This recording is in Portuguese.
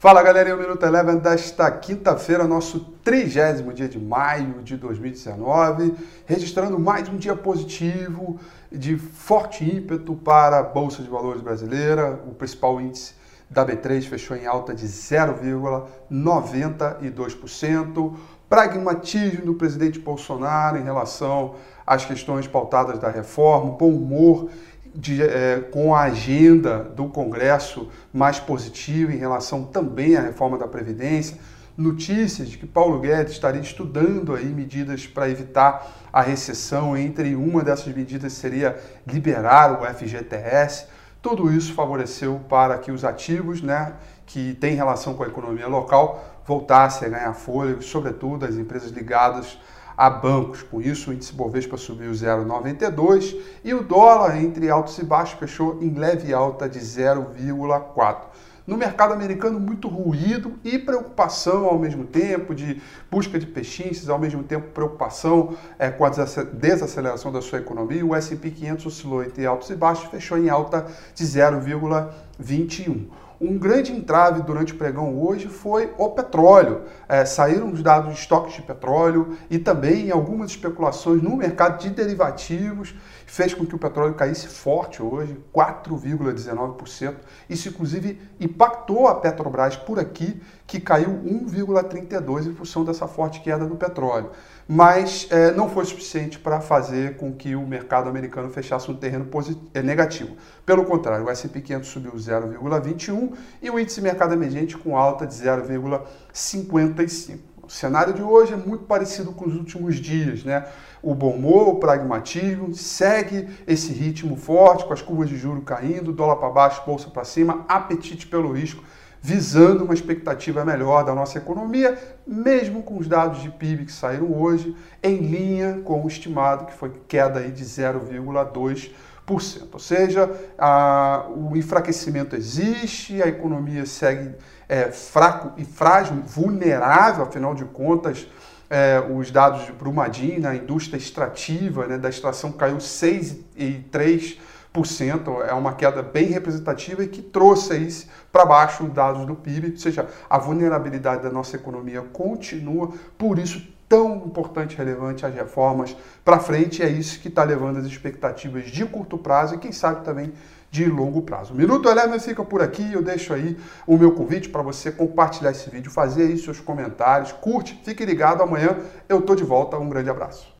Fala galerinha, o Minuto Eleven desta quinta-feira, nosso trigésimo dia de maio de 2019, registrando mais um dia positivo, de forte ímpeto para a Bolsa de Valores brasileira. O principal índice da B3 fechou em alta de 0,92%. Pragmatismo do presidente Bolsonaro em relação às questões pautadas da reforma, bom humor de, é, com a agenda do Congresso mais positiva em relação também à reforma da Previdência, notícias de que Paulo Guedes estaria estudando aí medidas para evitar a recessão, entre uma dessas medidas seria liberar o FGTS. Tudo isso favoreceu para que os ativos, né, que têm relação com a economia local, voltassem a ganhar fôlego, sobretudo as empresas ligadas a bancos. Com isso, o índice Bovespa subiu 0,92 e o dólar, entre altos e baixos, fechou em leve alta de 0,4. No mercado americano, muito ruído e preocupação ao mesmo tempo, de busca de pechinches, ao mesmo tempo preocupação é, com a desaceleração da sua economia. O S&P 500 oscilou entre altos e baixos, fechou em alta de 0,21. Um grande entrave durante o pregão hoje foi o petróleo. É, saíram os dados de estoques de petróleo e também algumas especulações no mercado de derivativos, fez com que o petróleo caísse forte hoje, 4,19%. Isso, inclusive, impactou a Petrobras por aqui, que caiu 1,32% em função dessa forte queda do petróleo. Mas é, não foi suficiente para fazer com que o mercado americano fechasse um terreno é, negativo. Pelo contrário, o S&P 500 subiu 0,21 e o índice mercado emergente com alta de 0,55. O cenário de hoje é muito parecido com os últimos dias, né? O bom humor, o pragmatismo, segue esse ritmo forte, com as curvas de juro caindo, dólar para baixo, bolsa para cima, apetite pelo risco, visando uma expectativa melhor da nossa economia, mesmo com os dados de PIB que saíram hoje, em linha com o estimado, que foi queda aí de 0,2%. Ou seja, a, o enfraquecimento existe, a economia segue é, fraco e frágil, vulnerável, afinal de contas, é, os dados de Brumadinho, na indústria extrativa, né, da extração caiu 6,3%, é uma queda bem representativa e que trouxe isso para baixo os dados do PIB, ou seja, a vulnerabilidade da nossa economia continua, por isso tão importante e relevante as reformas para frente, é isso que está levando as expectativas de curto prazo e quem sabe também de longo prazo. O Minuto Eleven fica por aqui, eu deixo aí o meu convite para você compartilhar esse vídeo, fazer aí seus comentários, curte, fique ligado, amanhã eu tô de volta, um grande abraço.